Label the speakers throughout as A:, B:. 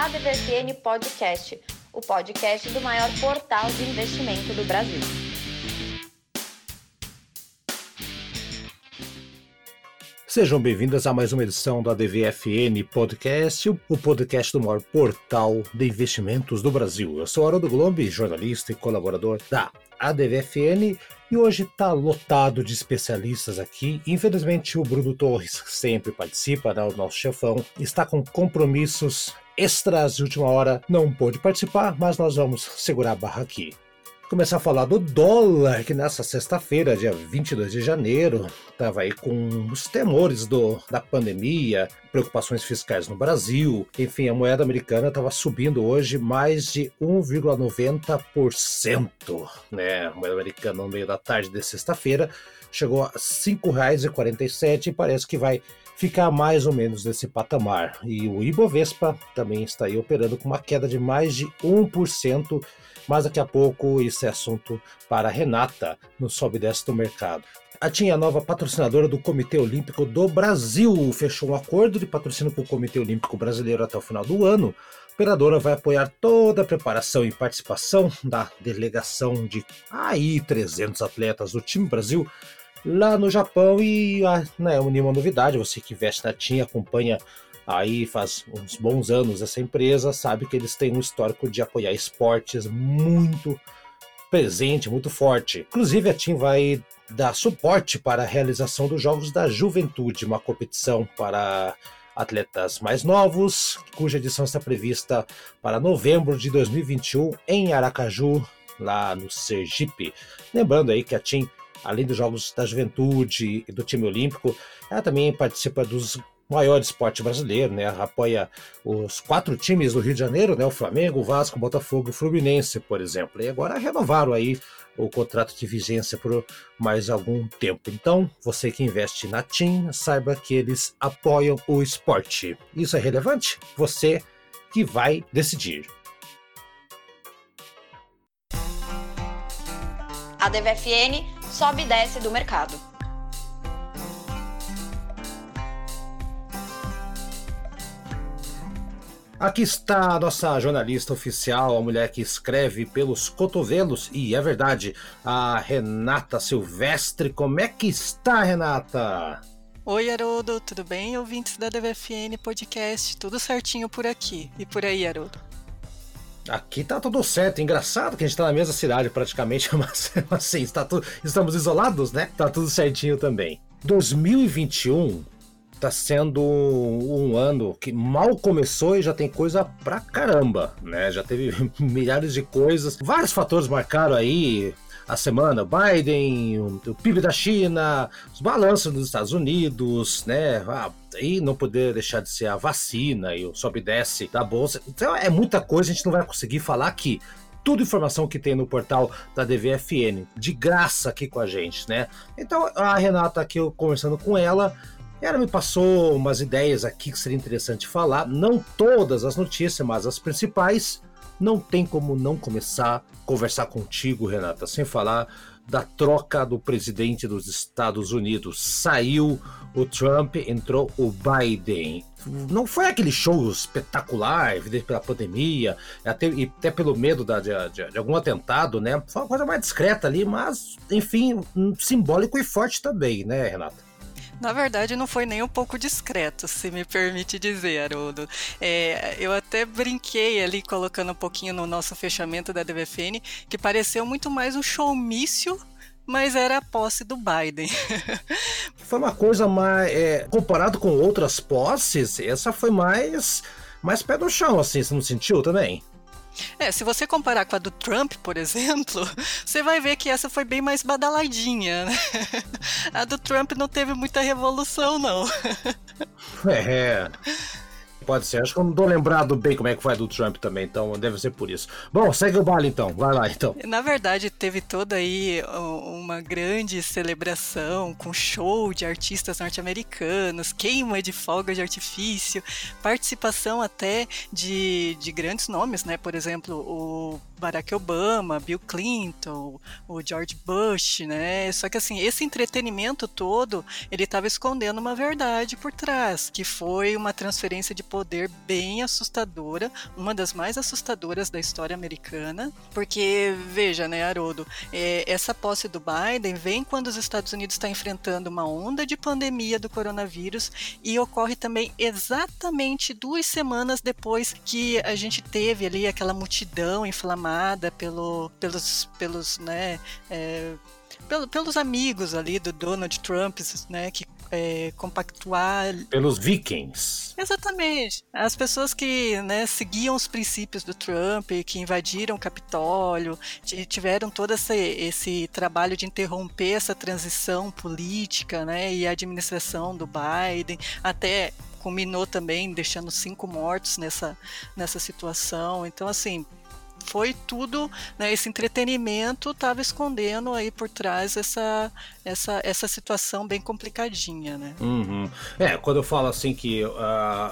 A: ADVFN Podcast, o podcast do maior portal de investimento do Brasil.
B: Sejam bem-vindas a mais uma edição do ADVFN Podcast, o podcast do maior portal de investimentos do Brasil. Eu sou Haroldo Glombi, jornalista e colaborador da ADVFN, e hoje está lotado de especialistas aqui. Infelizmente, o Bruno Torres, que sempre participa, né, o nosso chefão, está com compromissos extras de última hora, não pôde participar, mas nós vamos segurar a barra aqui começar a falar do dólar, que nessa sexta-feira, dia 22 de janeiro, estava aí com os temores do, da pandemia, preocupações fiscais no Brasil. Enfim, a moeda americana estava subindo hoje mais de 1,90%. Né? A moeda americana no meio da tarde de sexta-feira chegou a R$ 5,47 e parece que vai ficar mais ou menos nesse patamar. E o Ibovespa também está aí operando com uma queda de mais de 1% mas daqui a pouco isso é assunto para Renata no Sobe e Desce do Mercado. A TIM, a nova patrocinadora do Comitê Olímpico do Brasil, fechou um acordo de patrocínio com o Comitê Olímpico Brasileiro até o final do ano. A operadora vai apoiar toda a preparação e participação da delegação de aí 300 atletas do time Brasil lá no Japão e ah, não é nenhuma novidade, você que veste na TIM acompanha aí faz uns bons anos essa empresa, sabe que eles têm um histórico de apoiar esportes muito presente, muito forte. Inclusive a TIM vai dar suporte para a realização dos Jogos da Juventude, uma competição para atletas mais novos, cuja edição está prevista para novembro de 2021 em Aracaju, lá no Sergipe. Lembrando aí que a TIM, além dos Jogos da Juventude e do time olímpico, ela também participa dos maior esporte brasileiro, né? Apoia os quatro times do Rio de Janeiro, né? O Flamengo, o Vasco, o Botafogo, o Fluminense, por exemplo. E agora renovaram aí o contrato de vigência por mais algum tempo. Então, você que investe na TIM, saiba que eles apoiam o esporte. Isso é relevante? Você que vai decidir.
A: A DVFN sobe e desce do mercado.
B: Aqui está a nossa jornalista oficial, a mulher que escreve pelos cotovelos, e é verdade, a Renata Silvestre. Como é que está, Renata?
C: Oi, Haroldo, tudo bem? Ouvintes da DVFN Podcast, tudo certinho por aqui. E por aí, Haroldo?
B: Aqui tá tudo certo. Engraçado que a gente tá na mesma cidade praticamente, mas assim, está tudo, estamos isolados, né? Tá tudo certinho também. 2021 tá sendo um ano que mal começou e já tem coisa pra caramba, né? Já teve milhares de coisas. Vários fatores marcaram aí a semana, Biden, o, PIB da China, os balanços dos Estados Unidos, né? Ah, e não poder deixar de ser a vacina e o sobe e desce da bolsa. Então é muita coisa, a gente não vai conseguir falar aqui tudo informação que tem no portal da DVFN, de graça aqui com a gente, né? Então a Renata aqui, eu conversando com ela, ela me passou umas ideias aqui que seria interessante falar, não todas as notícias, mas as principais. Não tem como não começar a conversar contigo, Renata, sem falar da troca do presidente dos Estados Unidos. Saiu o Trump, entrou o Biden. Não foi aquele show espetacular, evidente pela pandemia, até, e até pelo medo da, de, de, de, algum atentado, né? Foi uma coisa mais discreta ali, mas, enfim, simbólico e forte também, né, Renata?
C: Na verdade, não foi nem um pouco discreto, se me permite dizer, Haroldo. É, eu até brinquei ali, colocando um pouquinho no nosso fechamento da DVFN, que pareceu muito mais um showmício mas era a posse do Biden.
B: foi uma coisa mais. É, comparado com outras posses, essa foi mais. mais pé no chão, assim, você não sentiu também?
C: É, se você comparar com a do Trump, por exemplo, você vai ver que essa foi bem mais badaladinha. Né? A do Trump não teve muita revolução, não.
B: É pode ser. Acho que eu não tô lembrado bem como é que foi do Trump também, então deve ser por isso. Bom, segue o baile então, vai lá então.
C: Na verdade, teve toda aí uma grande celebração com show de artistas norte-americanos, queima de folga de artifício, participação até de, de grandes nomes, né? Por exemplo, o Barack Obama, Bill Clinton, o George Bush, né? Só que assim, esse entretenimento todo, ele estava escondendo uma verdade por trás, que foi uma transferência de poder bem assustadora, uma das mais assustadoras da história americana, porque veja, né, Haroldo, é, essa posse do Biden vem quando os Estados Unidos está enfrentando uma onda de pandemia do coronavírus e ocorre também exatamente duas semanas depois que a gente teve ali aquela multidão inflamada pelo, pelos, pelos, né, é, pelo, pelos amigos ali do Donald Trump, né, que é, compactuar.
B: Pelos vikings.
C: Exatamente. As pessoas que né, seguiam os princípios do Trump, que invadiram o Capitólio, tiveram todo esse, esse trabalho de interromper essa transição política né, e a administração do Biden, até culminou também deixando cinco mortos nessa, nessa situação. Então, assim, foi tudo, né, esse entretenimento estava escondendo aí por trás essa, essa, essa situação bem complicadinha, né?
B: Uhum. É, quando eu falo assim que uh,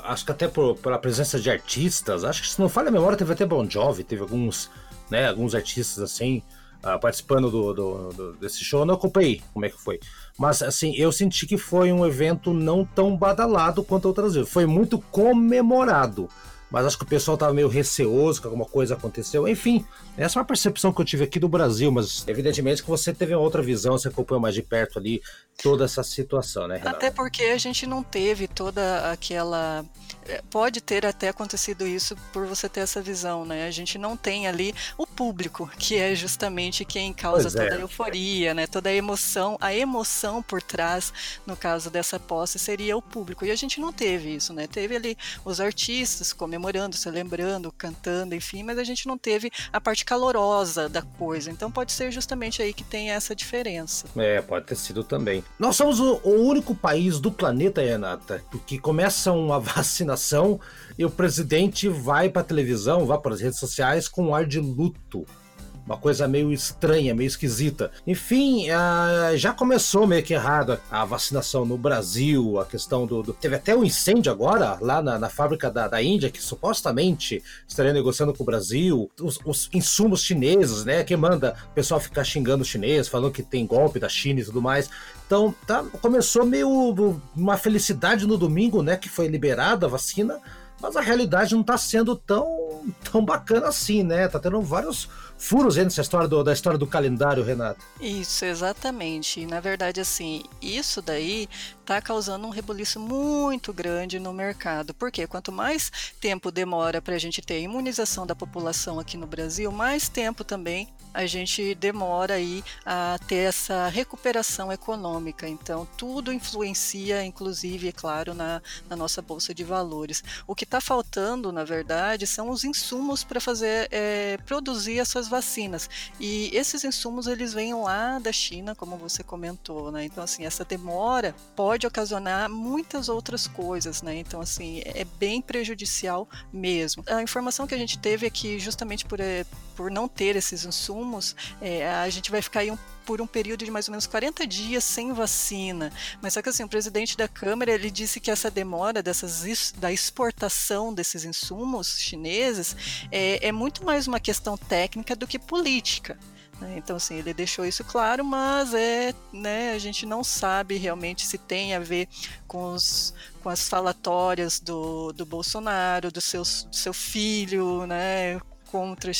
B: acho que até por, pela presença de artistas, acho que se não falha a memória, teve até Bon Jovi, teve alguns, né, alguns artistas assim uh, participando do, do, do, desse show, eu não acompanhei como é que foi. Mas assim, eu senti que foi um evento não tão badalado quanto outras vezes. Foi muito comemorado mas acho que o pessoal estava meio receoso que alguma coisa aconteceu. Enfim, essa é uma percepção que eu tive aqui do Brasil, mas evidentemente que você teve uma outra visão, você acompanhou mais de perto ali toda essa situação, né, Renata?
C: Até porque a gente não teve toda aquela. É, pode ter até acontecido isso por você ter essa visão, né? A gente não tem ali o público, que é justamente quem causa toda é. a euforia, né? Toda a emoção, a emoção por trás, no caso dessa posse, seria o público. E a gente não teve isso, né? Teve ali os artistas comemorando, celebrando, cantando, enfim, mas a gente não teve a parte calorosa da coisa. Então pode ser justamente aí que tem essa diferença.
B: É, pode ter sido também. Nós somos o, o único país do planeta, Renata, que começa uma vacinação e o presidente vai para a televisão, vai para as redes sociais com um ar de luto uma coisa meio estranha, meio esquisita. Enfim, uh, já começou meio que errado a vacinação no Brasil, a questão do. do... Teve até um incêndio agora, lá na, na fábrica da, da Índia, que supostamente estaria negociando com o Brasil. Os, os, insumos chineses, né? Que manda o pessoal ficar xingando o chinês, falando que tem golpe da China e tudo mais. Então, tá, começou meio uma felicidade no domingo, né? Que foi liberada a vacina mas a realidade não está sendo tão, tão bacana assim, né? Tá tendo vários furos nessa história do, da história do calendário, Renato.
C: Isso, exatamente. E, na verdade, assim, isso daí está causando um rebuliço muito grande no mercado. Porque quanto mais tempo demora para a gente ter a imunização da população aqui no Brasil, mais tempo também a gente demora aí a ter essa recuperação econômica. Então, tudo influencia, inclusive, é claro, na, na nossa bolsa de valores. O que está faltando, na verdade, são os insumos para fazer é, produzir essas vacinas. E esses insumos eles vêm lá da China, como você comentou, né? Então, assim, essa demora pode ocasionar muitas outras coisas, né? Então, assim, é bem prejudicial mesmo. A informação que a gente teve é que justamente por, é, por não ter esses insumos, é, a gente vai ficar aí um, por um período de mais ou menos 40 dias sem vacina. Mas só que assim, o presidente da Câmara ele disse que essa demora dessas, da exportação desses insumos chineses é, é muito mais uma questão técnica do que política. Né? Então, assim, ele deixou isso claro, mas é, né, a gente não sabe realmente se tem a ver com, os, com as falatórias do, do Bolsonaro, do, seu, do seu filho, né, contra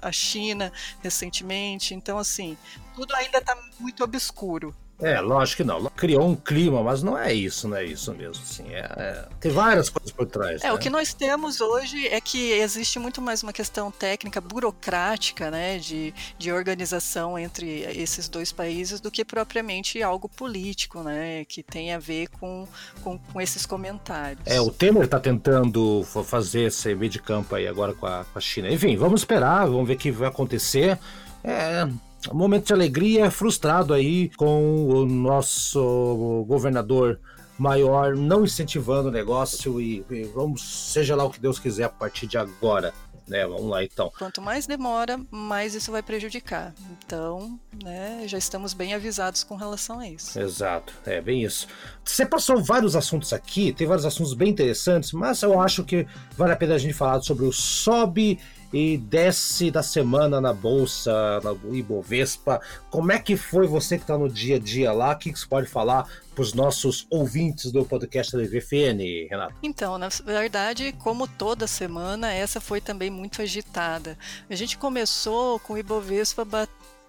C: a China recentemente. Então, assim, tudo ainda está muito obscuro.
B: É, lógico que não. Criou um clima, mas não é isso, não é isso mesmo. Assim, é, é, tem várias coisas por trás.
C: É,
B: né?
C: o que nós temos hoje é que existe muito mais uma questão técnica, burocrática, né, de, de organização entre esses dois países do que propriamente algo político, né, que tem a ver com, com, com esses comentários.
B: É, o Temer está tentando fazer esse meio de campo aí agora com a, com a China. Enfim, vamos esperar, vamos ver o que vai acontecer. É, um momento de alegria frustrado aí com o nosso governador maior não incentivando o negócio e, e, vamos seja lá o que Deus quiser a partir de agora. Né, vamos lá então.
C: Quanto mais demora, mais isso vai prejudicar. Então, né, já estamos bem avisados com relação a isso.
B: Exato, é bem isso. Você passou vários assuntos aqui, tem vários assuntos bem interessantes, mas eu acho que vale a pena a gente falar sobre o sobe e desce da semana na bolsa, na Ibovespa. Como é que foi você que está no dia a dia lá? O que você pode falar para os nossos ouvintes do podcast da VFN, Renato?
C: Então, na verdade, como toda semana, essa foi também muito agitada. A gente começou com o Ibovespa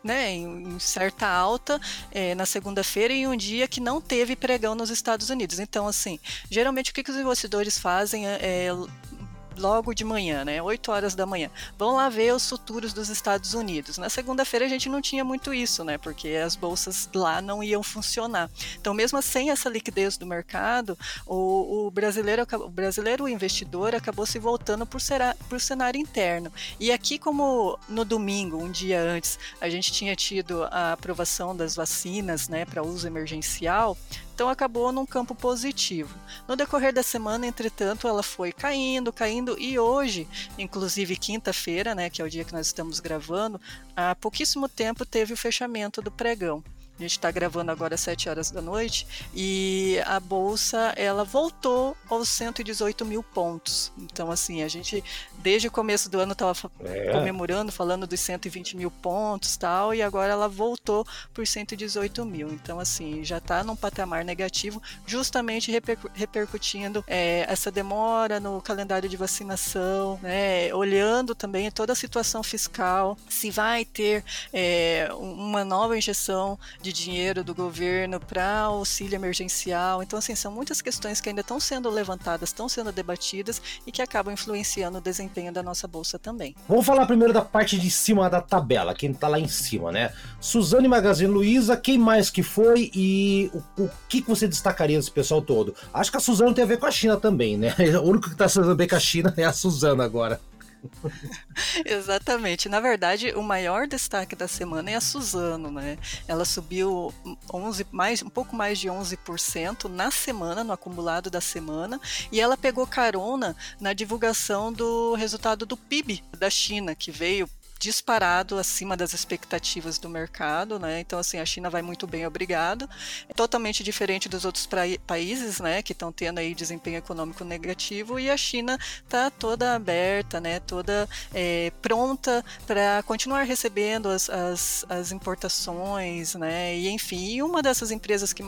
C: né, em, certa alta é, na segunda-feira em um dia que não teve pregão nos Estados Unidos. Então, assim, geralmente o que, que os investidores fazem é, é logo de manhã, né? 8 horas da manhã. Vão lá ver os futuros dos Estados Unidos. Na segunda-feira a gente não tinha muito isso, né? Porque as bolsas lá não iam funcionar. Então, mesmo sem essa liquidez do mercado, o, o brasileiro, o brasileiro o investidor acabou se voltando será, por cenário interno. E aqui, como no domingo, um dia antes, a gente tinha tido a aprovação das vacinas, né, para uso emergencial, então acabou num campo positivo. No decorrer da semana, entretanto, ela foi caindo, caindo e hoje, inclusive quinta-feira, né, que é o dia que nós estamos gravando, há pouquíssimo tempo teve o fechamento do pregão. A gente está gravando agora às 7 horas da noite e a bolsa ela voltou aos 118 mil pontos. Então, assim, a gente desde o começo do ano estava é. comemorando, falando dos 120 mil pontos tal, e agora ela voltou por 118 mil. Então, assim, já está num patamar negativo, justamente reper repercutindo é, essa demora no calendário de vacinação, né, olhando também toda a situação fiscal, se vai ter é, uma nova injeção de dinheiro do governo para auxílio emergencial. Então, assim, são muitas questões que ainda estão sendo levantadas, estão sendo debatidas e que acabam influenciando o desempenho da nossa bolsa também.
B: Vamos falar primeiro da parte de cima da tabela, quem está lá em cima, né? Suzane Magazine Luiza, quem mais que foi e o, o que, que você destacaria desse pessoal todo? Acho que a Suzana tem a ver com a China também, né? O único que está sendo bem com a China é a Suzana agora.
C: Exatamente. Na verdade, o maior destaque da semana é a Suzano, né? Ela subiu 11, mais, um pouco mais de 11% na semana, no acumulado da semana, e ela pegou carona na divulgação do resultado do PIB da China, que veio disparado acima das expectativas do mercado, né? Então assim a China vai muito bem, obrigado. É totalmente diferente dos outros países, né? Que estão tendo aí desempenho econômico negativo e a China está toda aberta, né? Toda é, pronta para continuar recebendo as, as, as, importações, né? E enfim, e uma dessas empresas que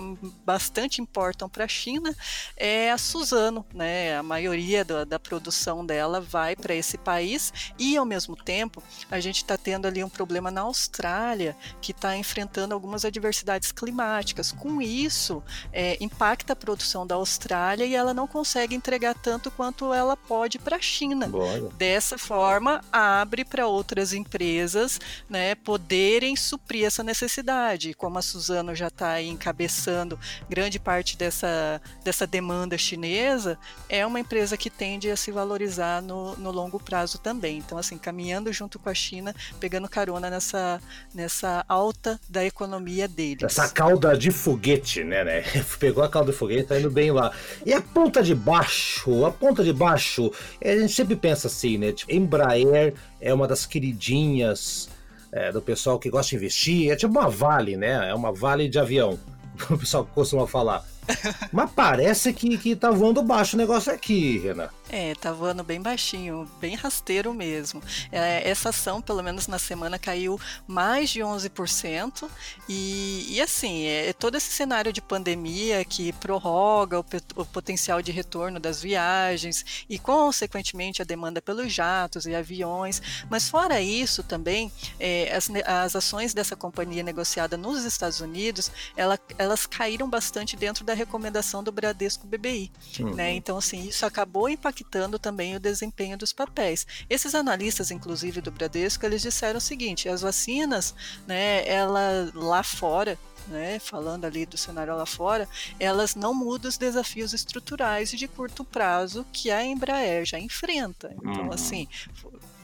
C: bastante importam para a China é a Suzano, né? A maioria da, da produção dela vai para esse país e ao mesmo tempo a a gente está tendo ali um problema na Austrália, que está enfrentando algumas adversidades climáticas. Com isso, é, impacta a produção da Austrália e ela não consegue entregar tanto quanto ela pode para a China. Boa. Dessa forma, abre para outras empresas né, poderem suprir essa necessidade. Como a Suzano já está encabeçando grande parte dessa, dessa demanda chinesa, é uma empresa que tende a se valorizar no, no longo prazo também. Então, assim, caminhando junto com a China, China, pegando carona nessa, nessa alta da economia deles.
B: Essa cauda de foguete, né, né? Pegou a cauda de foguete, tá indo bem lá. E a ponta de baixo, a ponta de baixo, a gente sempre pensa assim, né? Tipo, Embraer é uma das queridinhas é, do pessoal que gosta de investir, é tipo uma vale, né? É uma vale de avião, o pessoal costuma falar. Mas parece que, que tá voando baixo o negócio aqui, Renan.
C: É, tá voando bem baixinho, bem rasteiro mesmo. É, essa ação, pelo menos na semana, caiu mais de 11%. E, e assim, é, é todo esse cenário de pandemia que prorroga o, o, potencial de retorno das viagens e, consequentemente, a demanda pelos jatos e aviões. Mas, fora isso, também, é, as, as ações dessa companhia negociada nos Estados Unidos ela, elas caíram bastante dentro da recomendação do Bradesco BBI. Uhum. Né? Então, assim, isso acabou impactando impactando também o desempenho dos papéis. Esses analistas, inclusive do Bradesco, eles disseram o seguinte: as vacinas, né, ela lá fora, né, falando ali do cenário lá fora, elas não mudam os desafios estruturais de curto prazo que a Embraer já enfrenta. Então, uhum. assim,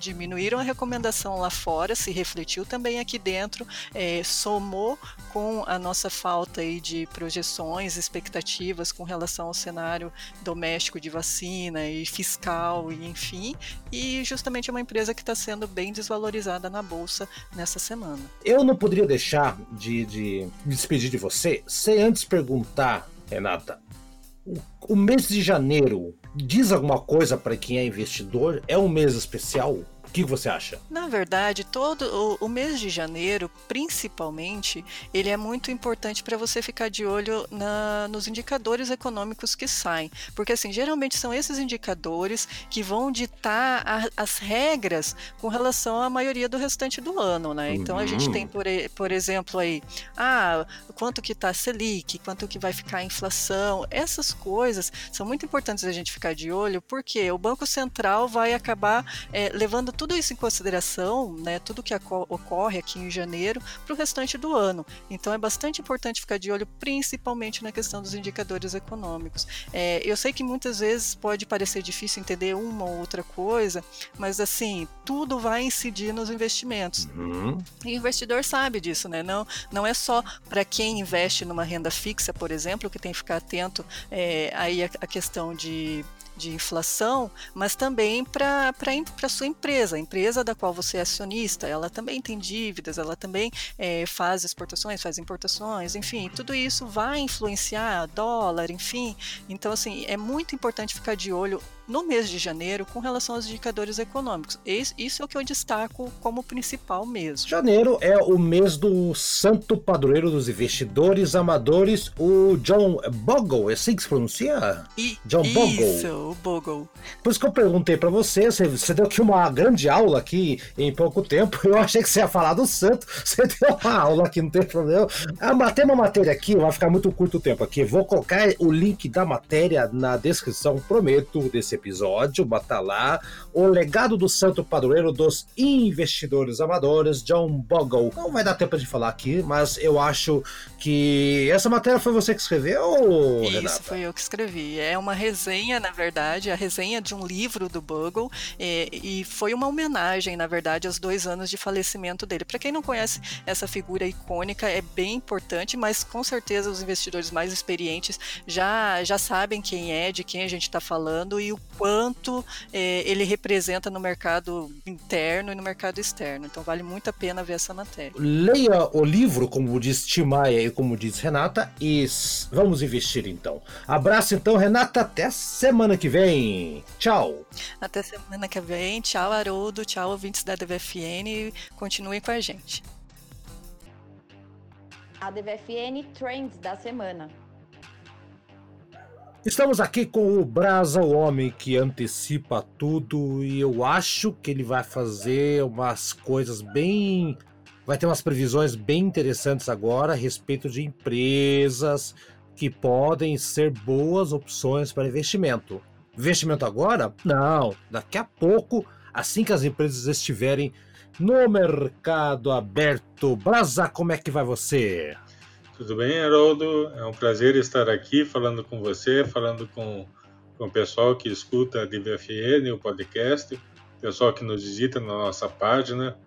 C: diminuíram a recomendação lá fora, se refletiu também aqui dentro, é, somou com a nossa falta aí de projeções, expectativas com relação ao cenário doméstico de vacina e fiscal e enfim, e justamente é uma empresa que está sendo bem desvalorizada na bolsa nessa semana.
B: Eu não poderia deixar de, de me despedir de você sem antes perguntar, Renata, o, o mês de janeiro diz alguma coisa para quem é investidor? É um mês especial? Que você acha?
C: Na verdade, todo o, o mês de janeiro, principalmente, ele é muito importante para você ficar de olho na, nos indicadores econômicos que saem, porque assim geralmente são esses indicadores que vão ditar a, as regras com relação à maioria do restante do ano, né? Então a gente tem uhum. por, por exemplo aí, ah, quanto que está a Selic, quanto que vai ficar a inflação, essas coisas são muito importantes a gente ficar de olho, porque o Banco Central vai acabar é, levando tudo tudo isso em consideração, né, tudo que ocorre aqui em janeiro, para o restante do ano. Então é bastante importante ficar de olho, principalmente na questão dos indicadores econômicos. É, eu sei que muitas vezes pode parecer difícil entender uma ou outra coisa, mas assim, tudo vai incidir nos investimentos. Uhum. E o investidor sabe disso, né? Não, não é só para quem investe numa renda fixa, por exemplo, que tem que ficar atento é, aí a, a questão de de inflação, mas também para a sua empresa, a empresa da qual você é acionista, ela também tem dívidas, ela também é, faz exportações, faz importações, enfim, tudo isso vai influenciar dólar, enfim. Então, assim, é muito importante ficar de olho no mês de janeiro com relação aos indicadores econômicos. Isso é o que eu destaco como principal mesmo.
B: Janeiro é o mês do santo padroeiro dos investidores amadores, o John Bogle, é assim que se pronuncia?
C: E, John Bogle. Isso, Bogle.
B: Por isso que eu perguntei para você, você, você deu aqui uma grande aula aqui em pouco tempo, eu achei que você ia falar do santo, você deu uma aula aqui, não tem problema. Ah, tem uma matéria aqui, vai ficar muito curto o tempo aqui, vou colocar o link da matéria na descrição, prometo, desse episódio, bota lá, O Legado do Santo Padroeiro dos Investidores Amadores, John Bogle. Não vai dar tempo de falar aqui, mas eu acho que essa matéria foi você que escreveu,
C: Isso,
B: Renata?
C: foi eu que escrevi. É uma resenha, na verdade, a resenha de um livro do Bogle, e, e foi uma homenagem, na verdade, aos dois anos de falecimento dele. Para quem não conhece essa figura icônica, é bem importante, mas com certeza os investidores mais experientes já, já sabem quem é, de quem a gente está falando e o quanto é, ele representa no mercado interno e no mercado externo. Então vale muito a pena ver essa matéria.
B: Leia o livro, como diz Timaya e como diz Renata, e vamos investir então. Abraço então, Renata, até semana que vem. Tchau.
C: Até semana que vem. Tchau, Haroldo. Tchau, ouvintes da DVFN. Continuem com a gente.
A: A DVFN Trends da semana.
B: Estamos aqui com o Brasa, o homem que antecipa tudo, e eu acho que ele vai fazer umas coisas bem. Vai ter umas previsões bem interessantes agora a respeito de empresas que podem ser boas opções para investimento. Investimento agora? Não, daqui a pouco, assim que as empresas estiverem no mercado aberto. Brasa, como é que vai você?
D: Tudo bem, Haroldo? É um prazer estar aqui falando com você, falando com, com o pessoal que escuta a DVFN, o podcast, pessoal que nos visita na nossa página,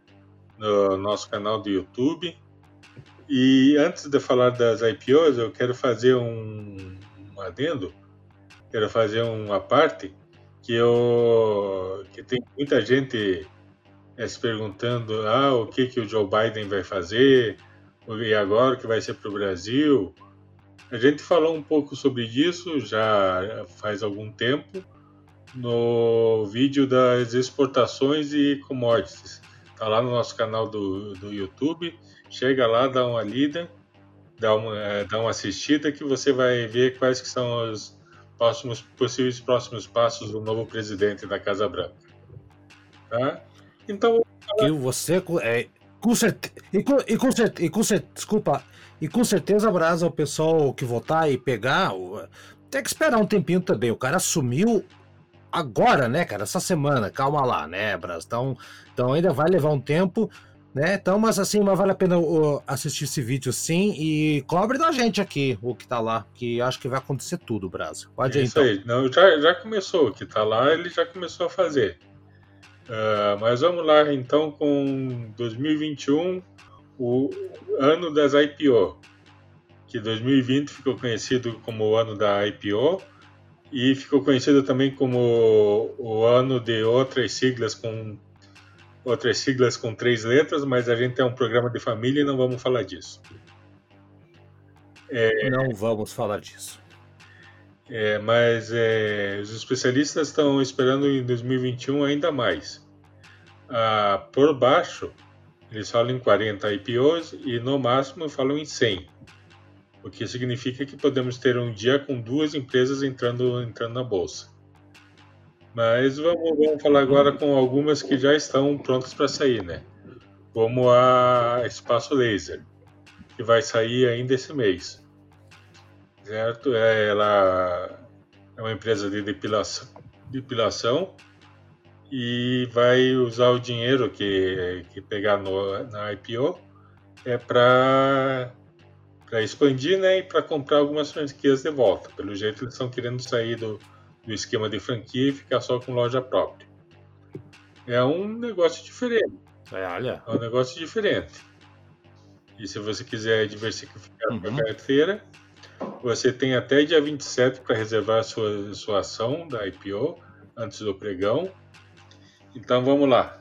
D: no nosso canal do YouTube. E antes de falar das IPOs, eu quero fazer um, um adendo, quero fazer uma parte que eu que tem muita gente é, se perguntando ah, o que, que o Joe Biden vai fazer, e agora que vai ser para o Brasil. A gente falou um pouco sobre isso já faz algum tempo no vídeo das exportações e commodities. Está lá no nosso canal do, do YouTube. Chega lá, dá uma lida, dá uma, é, dá uma assistida que você vai ver quais que são os próximos, possíveis próximos passos do novo presidente da Casa Branca. Tá?
B: Então. Que você é, com certeza. E com, e com, e com Desculpa. E com certeza, Brasa, o pessoal que votar e pegar. Tem que esperar um tempinho também. O cara assumiu agora, né, cara? Essa semana. Calma lá, né, Brasa? Então, então ainda vai levar um tempo. Né? Então, mas assim, mas vale a pena uh, assistir esse vídeo sim e cobre da gente aqui o que tá lá, que acho que vai acontecer tudo, Brasa. Pode
D: é
B: ir,
D: isso então. aí. Não, já, já começou, o que tá lá ele já começou a fazer. Uh, mas vamos lá então com 2021, o ano das IPO, que 2020 ficou conhecido como o ano da IPO e ficou conhecido também como o ano de outras siglas com outras siglas com três letras, mas a gente é um programa de família e não vamos falar disso.
B: É, não vamos falar disso.
D: É, mas é, os especialistas estão esperando em 2021 ainda mais. Ah, por baixo, eles falam em 40 IPOs e no máximo falam em 100. O que significa que podemos ter um dia com duas empresas entrando, entrando na bolsa. Mas vamos, vamos falar agora com algumas que já estão prontas para sair, né? Como a Espaço Laser, que vai sair ainda esse mês. Certo? É, ela é uma empresa de depilação, depilação e vai usar o dinheiro que, que pegar no, na IPO é para para expandir né, e para comprar algumas franquias de volta. Pelo jeito, eles estão querendo sair do, do esquema de franquia e ficar só com loja própria. É um negócio diferente.
B: É, olha.
D: É um negócio diferente. E se você quiser diversificar uhum. a carteira, você tem até dia 27 para reservar a sua, sua ação da IPO antes do pregão. Então vamos lá.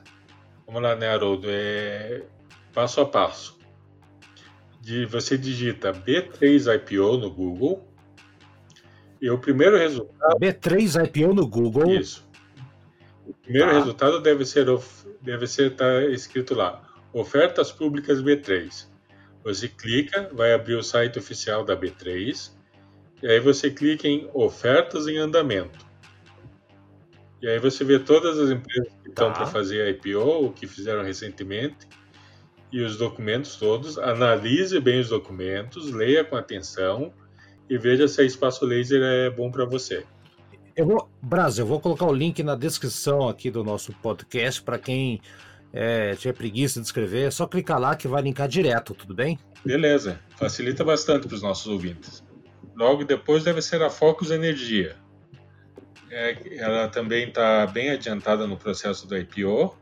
D: Vamos lá, né, Haroldo? É passo a passo. De, você digita B3 IPO no Google. E o primeiro resultado.
B: B3 IPO no Google.
D: Isso. O primeiro tá. resultado deve ser deve ser tá escrito lá. Ofertas públicas B3. Você clica, vai abrir o site oficial da B3. E aí você clica em ofertas em andamento. E aí você vê todas as empresas que estão tá. para fazer IPO, ou que fizeram recentemente, e os documentos todos. Analise bem os documentos, leia com atenção e veja se a Espaço Laser é bom para você.
B: Eu vou, Brasil, eu vou colocar o link na descrição aqui do nosso podcast para quem é, tiver preguiça de escrever, é só clicar lá que vai linkar direto, tudo bem?
D: Beleza, facilita bastante para os nossos ouvintes. Logo depois deve ser a Focus Energia é, ela também está bem adiantada no processo do IPO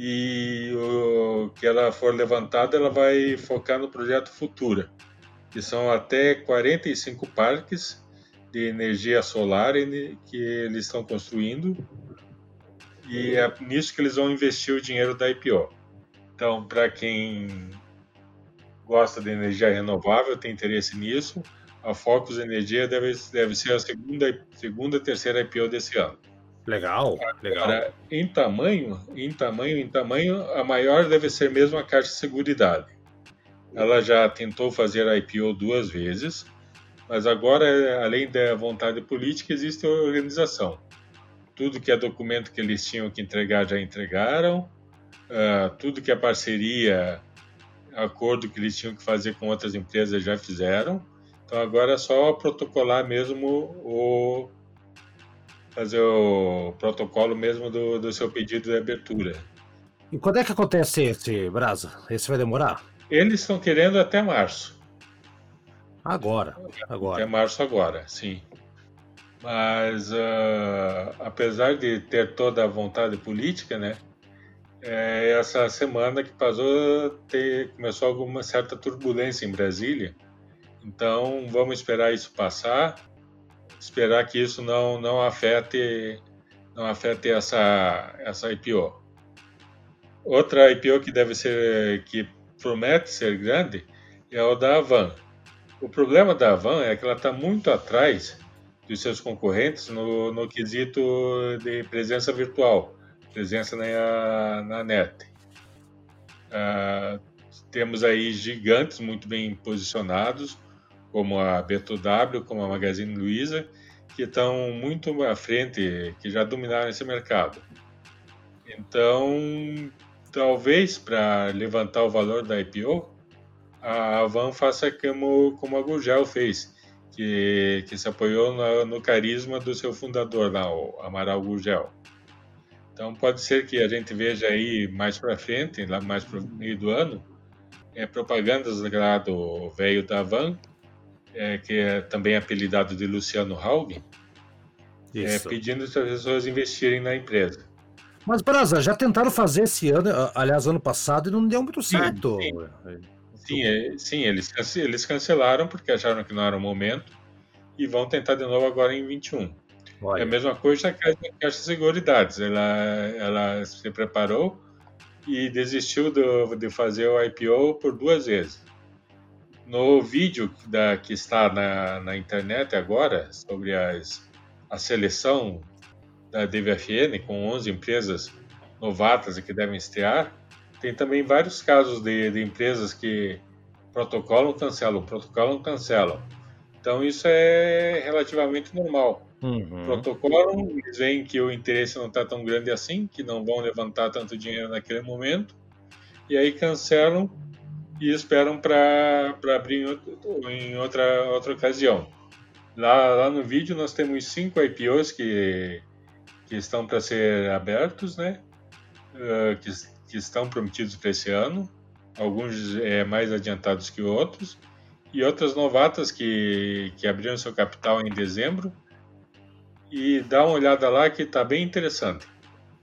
D: e o que ela for levantada, ela vai focar no projeto Futura, que são até 45 parques de energia solar que eles estão construindo e é nisso que eles vão investir o dinheiro da IPO. Então, para quem gosta de energia renovável, tem interesse nisso, a Focus Energia deve, deve ser a segunda, segunda, terceira IPO desse ano.
B: Legal, legal. Agora,
D: em tamanho, em tamanho, em tamanho, a maior deve ser mesmo a Caixa de Seguridade. Ela já tentou fazer a IPO duas vezes, mas agora, além da vontade política, existe a organização. Tudo que é documento que eles tinham que entregar já entregaram, uh, tudo que é parceria, acordo que eles tinham que fazer com outras empresas já fizeram então agora é só protocolar mesmo o fazer o protocolo mesmo do, do seu pedido de abertura.
B: E quando é que acontece esse, Brasa? Esse vai demorar?
D: Eles estão querendo até março.
B: Agora, agora.
D: Até março agora, sim. Mas uh, apesar de ter toda a vontade política, né? É, essa semana que passou ter, começou alguma certa turbulência em Brasília então vamos esperar isso passar, esperar que isso não, não afete não afete essa essa IPO. Outra IPO que deve ser que promete ser grande é o da Avan. O problema da Avan é que ela está muito atrás dos seus concorrentes no, no quesito de presença virtual, presença na, na net. Uh, temos aí gigantes muito bem posicionados, como a B2W, como a Magazine Luiza, que estão muito à frente, que já dominaram esse mercado. Então, talvez para levantar o valor da IPO, a Van faça como, como a Gurgel fez, que, que se apoiou no, no carisma do seu fundador, lá, o Amaral Gurgel. Então, pode ser que a gente veja aí mais para frente, lá mais para o meio do ano, é, propagandas lá do velho da Van, é, que é também apelidado de Luciano Haug, é, pedindo as pessoas investirem na empresa.
B: Mas, Brasa, já tentaram fazer esse ano, aliás, ano passado, e não deu muito certo.
D: Sim, sim. sim, é, sim eles, eles cancelaram porque acharam que não era o momento e vão tentar de novo agora em 21. Olha. É a mesma coisa que a Caixa de Seguridades. Ela, ela se preparou e desistiu do, de fazer o IPO por duas vezes. No vídeo da, que está na, na internet agora, sobre as, a seleção da DVFN, com 11 empresas novatas e que devem estrear, tem também vários casos de, de empresas que protocolam, cancelam, protocolam, cancelam. Então isso é relativamente normal. Uhum. Protocolam, eles veem que o interesse não está tão grande assim, que não vão levantar tanto dinheiro naquele momento, e aí cancelam e esperam para abrir em, outra, outra ocasião. Lá, lá no vídeo nós temos cinco IPOs que, que estão para ser abertos, né? Uh, que, que estão prometidos para esse ano, alguns é, mais adiantados que outros, e outras novatas que, que abriram seu capital em dezembro. E dá uma olhada lá que está bem interessante.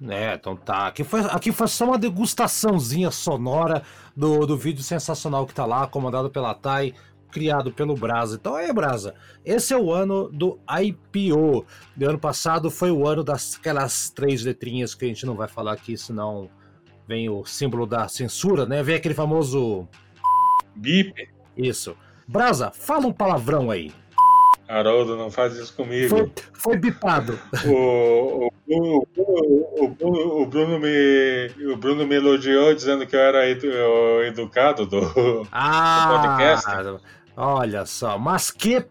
B: É, então tá. Aqui foi, aqui foi só uma degustaçãozinha sonora do, do vídeo sensacional que tá lá, comandado pela Thay, criado pelo Brasa. Então aí, Brasa, esse é o ano do IPO. Do ano passado foi o ano das aquelas três letrinhas que a gente não vai falar aqui, senão vem o símbolo da censura, né? Vem aquele famoso.
D: Bip.
B: Isso. Brasa, fala um palavrão aí.
D: Haroldo, não faz isso comigo.
B: Foi, foi bipado.
D: O, o, o, o, Bruno me, o Bruno me elogiou dizendo que eu era edu, educado do,
B: ah, do podcast. Olha só, mas que.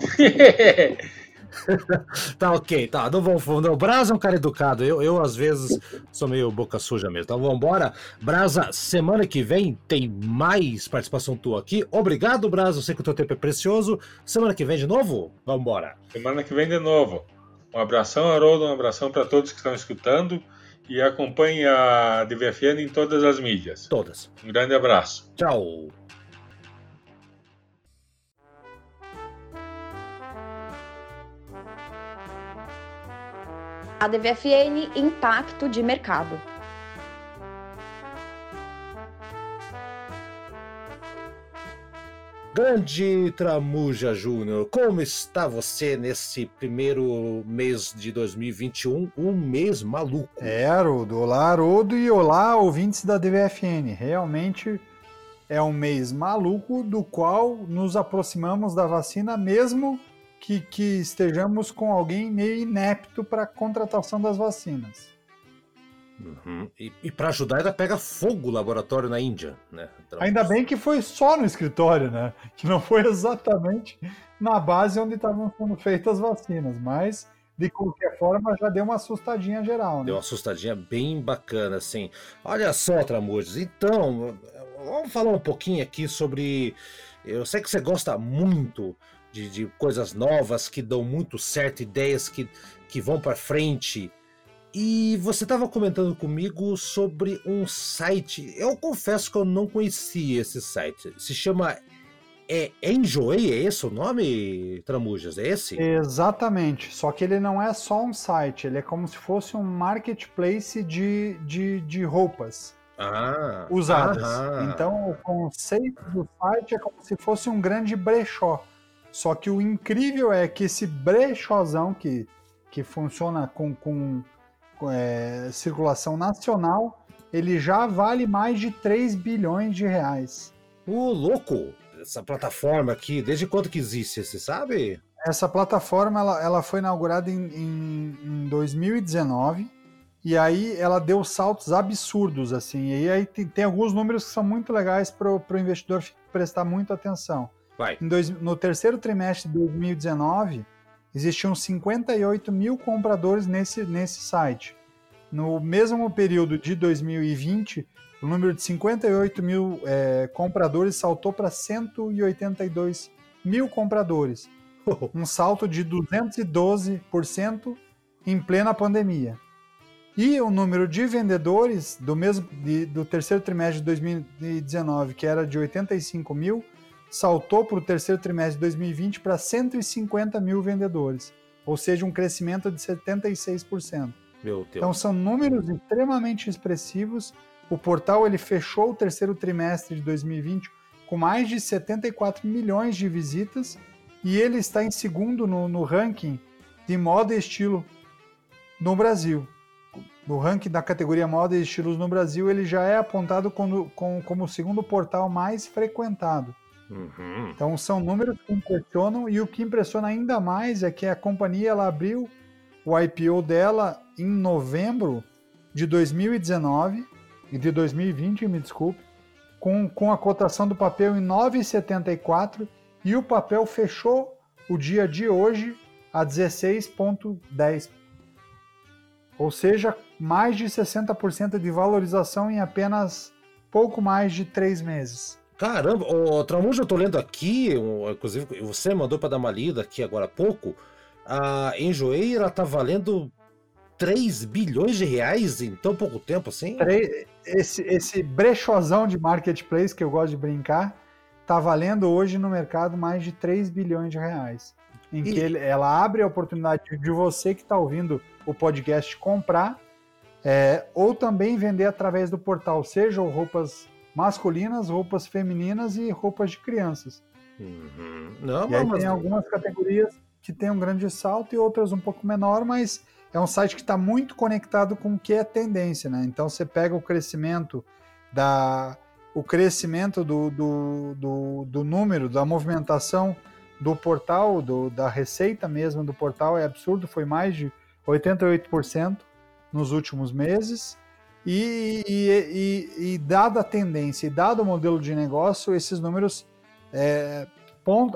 B: tá ok, tá. Não vamos. Não, Brasa é um cara educado. Eu, eu, às vezes, sou meio boca suja mesmo. Então vamos embora. Brasa, semana que vem tem mais participação tua aqui. Obrigado, Brasa. Eu sei que o teu tempo é precioso. Semana que vem de novo? Vamos embora.
D: Semana que vem de novo. Um abração, Haroldo. Um abração para todos que estão escutando. E acompanhe a DVFN em todas as mídias.
B: Todas.
D: Um grande abraço.
B: Tchau.
A: A DVFN Impacto de Mercado.
B: Grande Tramuja Júnior, como está você nesse primeiro mês de 2021? Um mês maluco.
E: É, Haroldo. Olá, Haroldo, e olá, ouvintes da DVFN. Realmente é um mês maluco do qual nos aproximamos da vacina mesmo que, que estejamos com alguém meio inepto para a contratação das vacinas.
B: Uhum. E, e para ajudar, ainda pega fogo o laboratório na Índia, né?
E: Então, ainda bem que foi só no escritório, né? Que não foi exatamente na base onde estavam sendo feitas as vacinas, mas de qualquer forma já deu uma assustadinha geral, né?
B: Deu uma assustadinha bem bacana, assim. Olha só, Tramujas, então, vamos falar um pouquinho aqui sobre. Eu sei que você gosta muito de, de coisas novas que dão muito certo, ideias que, que vão para frente. E você estava comentando comigo sobre um site. Eu confesso que eu não conhecia esse site. Se chama é Enjoy, é esse o nome, Tramujas? É esse?
E: Exatamente. Só que ele não é só um site, ele é como se fosse um marketplace de, de, de roupas
B: ah,
E: usadas. Aham. Então o conceito do site é como se fosse um grande brechó. Só que o incrível é que esse brechozão que, que funciona com, com, com é, circulação nacional, ele já vale mais de 3 bilhões de reais.
B: Ô, louco! Essa plataforma aqui, desde quando que existe, você sabe?
E: Essa plataforma ela, ela foi inaugurada em, em, em 2019 e aí ela deu saltos absurdos assim. E aí tem, tem alguns números que são muito legais para o investidor prestar muita atenção.
B: Vai.
E: Dois, no terceiro trimestre de 2019, existiam 58 mil compradores nesse, nesse site. No mesmo período de 2020, o número de 58 mil é, compradores saltou para 182 mil compradores. Um salto de 212% em plena pandemia. E o número de vendedores do mesmo de, do terceiro trimestre de 2019, que era de 85 mil, saltou para o terceiro trimestre de 2020 para 150 mil vendedores, ou seja, um crescimento de 76%.
B: Meu Deus.
E: Então são números extremamente expressivos. O portal ele fechou o terceiro trimestre de 2020 com mais de 74 milhões de visitas e ele está em segundo no, no ranking de moda e estilo no Brasil. No ranking da categoria moda e estilos no Brasil, ele já é apontado como, como, como o segundo portal mais frequentado.
B: Uhum.
E: Então são números que impressionam e o que impressiona ainda mais é que a companhia ela abriu o IPO dela em novembro de 2019 e de 2020, me desculpe, com, com a cotação do papel em 9,74 e o papel fechou o dia de hoje a 16,10. Ou seja, mais de 60% de valorização em apenas pouco mais de três meses.
B: Caramba, o Tramujo, eu tô lendo aqui, inclusive você mandou para dar uma lida aqui agora há pouco. A Enjoeira tá valendo 3 bilhões de reais em tão pouco tempo assim?
E: Esse, esse brechozão de marketplace que eu gosto de brincar tá valendo hoje no mercado mais de 3 bilhões de reais. Em e... que ele, ela abre a oportunidade de você que está ouvindo o podcast comprar é, ou também vender através do portal, sejam roupas masculinas, roupas femininas e roupas de crianças. Uhum. Não, e aí mas... tem algumas categorias que tem um grande salto e outras um pouco menor, mas é um site que está muito conectado com o que é tendência, né? Então você pega o crescimento da o crescimento do, do, do, do número, da movimentação do portal, do, da receita mesmo do portal é absurdo, foi mais de 88% nos últimos meses. E, e, e, e, dada a tendência e dado o modelo de negócio, esses números é,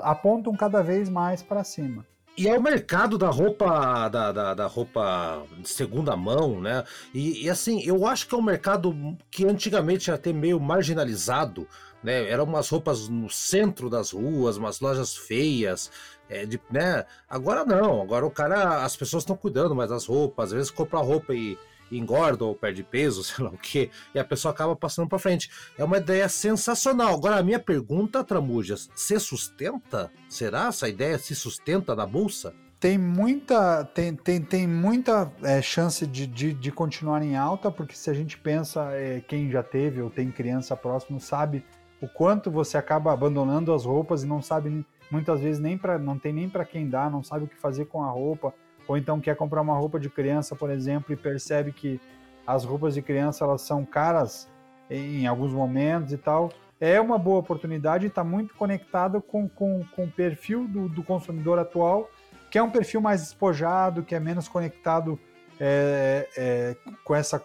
E: apontam cada vez mais para cima.
B: E é o mercado da roupa da, da, da, roupa de segunda mão, né? E, e, assim, eu acho que é um mercado que antigamente era até meio marginalizado, né? Eram umas roupas no centro das ruas, umas lojas feias, é, de, né? Agora não, agora o cara, as pessoas estão cuidando mais das roupas, às vezes compra roupa e engorda ou perde peso, sei lá o que, e a pessoa acaba passando para frente. É uma ideia sensacional. Agora, a minha pergunta, Tramujas, se sustenta? Será essa ideia se sustenta na bolsa?
E: Tem muita, tem, tem, tem muita é, chance de, de, de, continuar em alta, porque se a gente pensa, é, quem já teve ou tem criança próximo sabe o quanto você acaba abandonando as roupas e não sabe muitas vezes nem para não tem nem para quem dar, não sabe o que fazer com a roupa ou então quer comprar uma roupa de criança, por exemplo, e percebe que as roupas de criança elas são caras em alguns momentos e tal, é uma boa oportunidade e está muito conectado com, com, com o perfil do, do, consumidor atual, que é um perfil mais despojado, que é menos conectado é, é, com essa.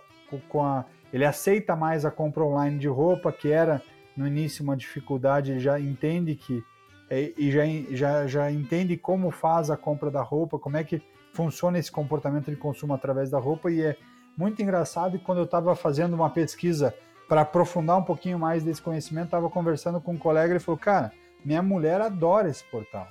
E: Com a, ele aceita mais a compra online de roupa, que era no início uma dificuldade, ele já entende que. É, e já, já, já entende como faz a compra da roupa, como é que funciona esse comportamento de consumo através da roupa e é muito engraçado e quando eu estava fazendo uma pesquisa para aprofundar um pouquinho mais desse conhecimento, estava conversando com um colega e falou, cara, minha mulher adora esse portal.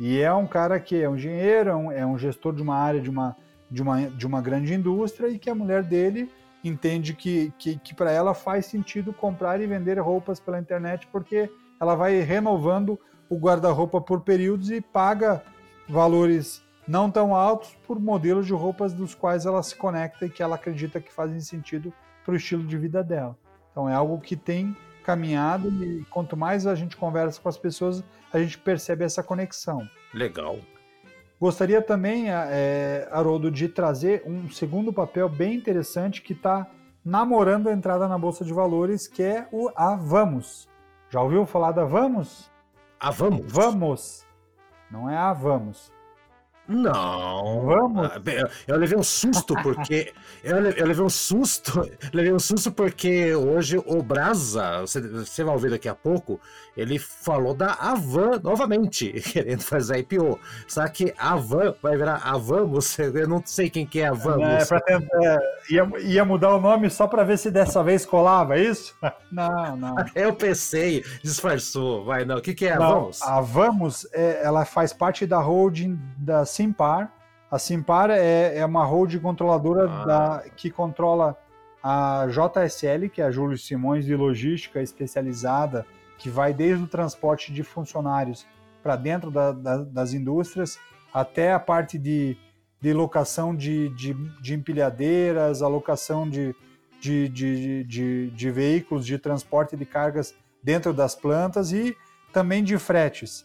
E: E é um cara que é um engenheiro, é um, é um gestor de uma área de uma, de, uma, de uma grande indústria e que a mulher dele entende que, que, que para ela faz sentido comprar e vender roupas pela internet porque ela vai renovando o guarda-roupa por períodos e paga valores não tão altos por modelos de roupas dos quais ela se conecta e que ela acredita que fazem sentido para o estilo de vida dela. Então é algo que tem caminhado e quanto mais a gente conversa com as pessoas, a gente percebe essa conexão.
B: Legal.
E: Gostaria também, é, Haroldo, de trazer um segundo papel bem interessante que está namorando a entrada na Bolsa de Valores, que é o Avamos. Já ouviu falar da Vamos?
B: Avamos?
E: Vamos. Não é a Vamos.
B: Não. Vamos. Ah, eu levei um susto porque. eu, levei um susto. Levei um susto porque hoje o Brasa, você, você vai ouvir daqui a pouco, ele falou da Avan novamente, querendo fazer IPO. Só que a Avan vai virar Avamos. Eu não sei quem que é a Vamos. É,
E: pra tentar, ia, ia mudar o nome só para ver se dessa vez colava, é isso? Não, não.
B: Eu pensei, disfarçou. Vai, não. O que, que é a Vamos?
E: A Vamos, é, ela faz parte da holding da Simpar. A Simpar é, é uma holding controladora ah. da, que controla a JSL, que é a Júlio Simões de Logística Especializada, que vai desde o transporte de funcionários para dentro da, da, das indústrias até a parte de, de locação de, de, de empilhadeiras, alocação de, de, de, de, de veículos de transporte de cargas dentro das plantas e também de fretes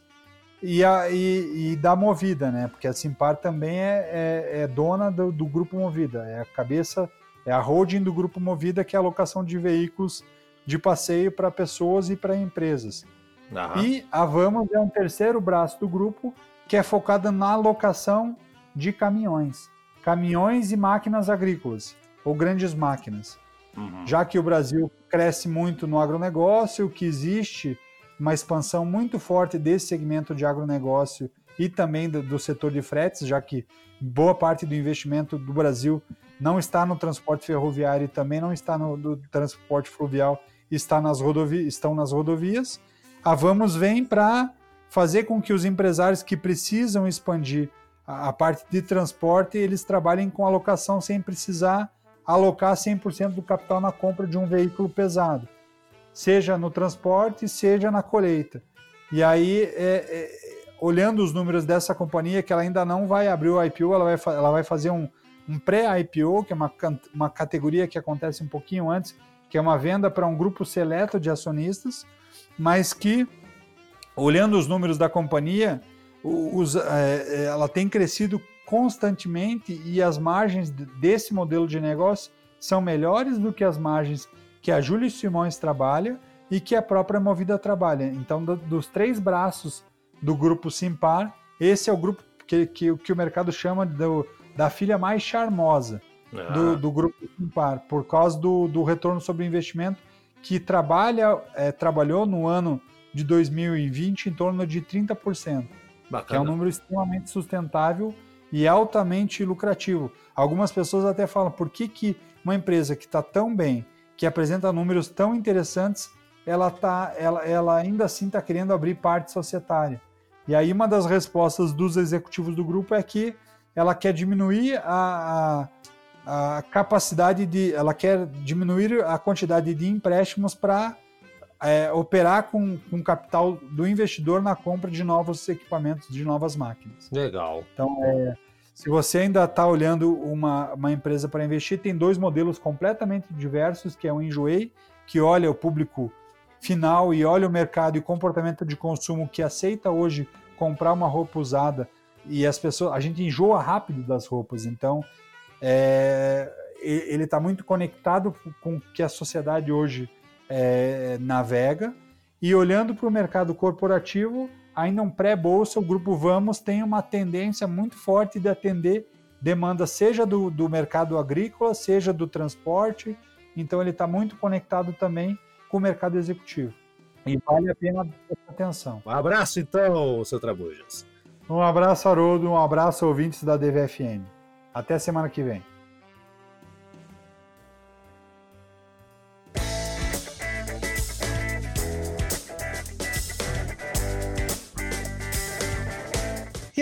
E: e, a, e, e, da Movida, né? Porque a Simpar também é, é, é dona do, do, Grupo Movida, é a cabeça, é a holding do Grupo Movida, que é a alocação de veículos de passeio para pessoas e para empresas. Uhum. E a Vamos é um terceiro braço do grupo que é focada na alocação de caminhões, caminhões e máquinas agrícolas. ou grandes máquinas.
B: Uhum.
E: Já que o Brasil cresce muito no agronegócio, que existe uma expansão muito forte desse segmento de agronegócio e também do, do setor de fretes, já que boa parte do investimento do Brasil não está no transporte ferroviário e também não está no, transporte fluvial, está nas rodovi estão nas rodovias. A Vamos vem para fazer com que os empresários que precisam expandir a, a parte de transporte, eles trabalhem com alocação sem precisar alocar 100% do capital na compra de um veículo pesado, seja no transporte, seja na colheita. E aí, é, é, olhando os números dessa companhia, que ela ainda não vai abrir o IPO, ela vai, ela vai fazer um, um pré-IPO, que é uma, uma categoria que acontece um pouquinho antes, que é uma venda para um grupo seleto de acionistas, mas que, olhando os números da companhia, os, é, ela tem crescido constantemente e as margens desse modelo de negócio são melhores do que as margens que a Júlia Simões trabalha e que a própria Movida trabalha. Então, do, dos três braços do grupo Simpar, esse é o grupo que, que, que o mercado chama do, da filha mais charmosa ah. do, do, grupo Simpar, por causa do, do retorno sobre investimento que trabalha, é, trabalhou no ano de 2020 em torno de 30%, Bacana. que é um número extremamente sustentável e altamente lucrativo. Algumas pessoas até falam por que, que uma empresa que está tão bem, que apresenta números tão interessantes, ela, tá, ela, ela ainda assim está querendo abrir parte societária. E aí uma das respostas dos executivos do grupo é que ela quer diminuir a, a, a capacidade de, ela quer diminuir a quantidade de empréstimos para é, operar com, com capital do investidor na compra de novos equipamentos, de novas máquinas.
B: Legal.
E: Então, é, se você ainda está olhando uma, uma empresa para investir, tem dois modelos completamente diversos, que é o Enjoei, que olha o público final e olha o mercado e comportamento de consumo que aceita hoje comprar uma roupa usada e as pessoas, a gente enjoa rápido das roupas, então é, ele está muito conectado com o que a sociedade hoje é, navega. E olhando para o mercado corporativo, ainda um pré-bolsa, o Grupo Vamos tem uma tendência muito forte de atender demanda, seja do, do mercado agrícola, seja do transporte. Então, ele está muito conectado também com o mercado executivo. E vale a pena prestar atenção.
B: Um abraço, então, seu Trabujas.
E: Um abraço, Haroldo. Um abraço, ouvintes da DVFN. Até semana que vem.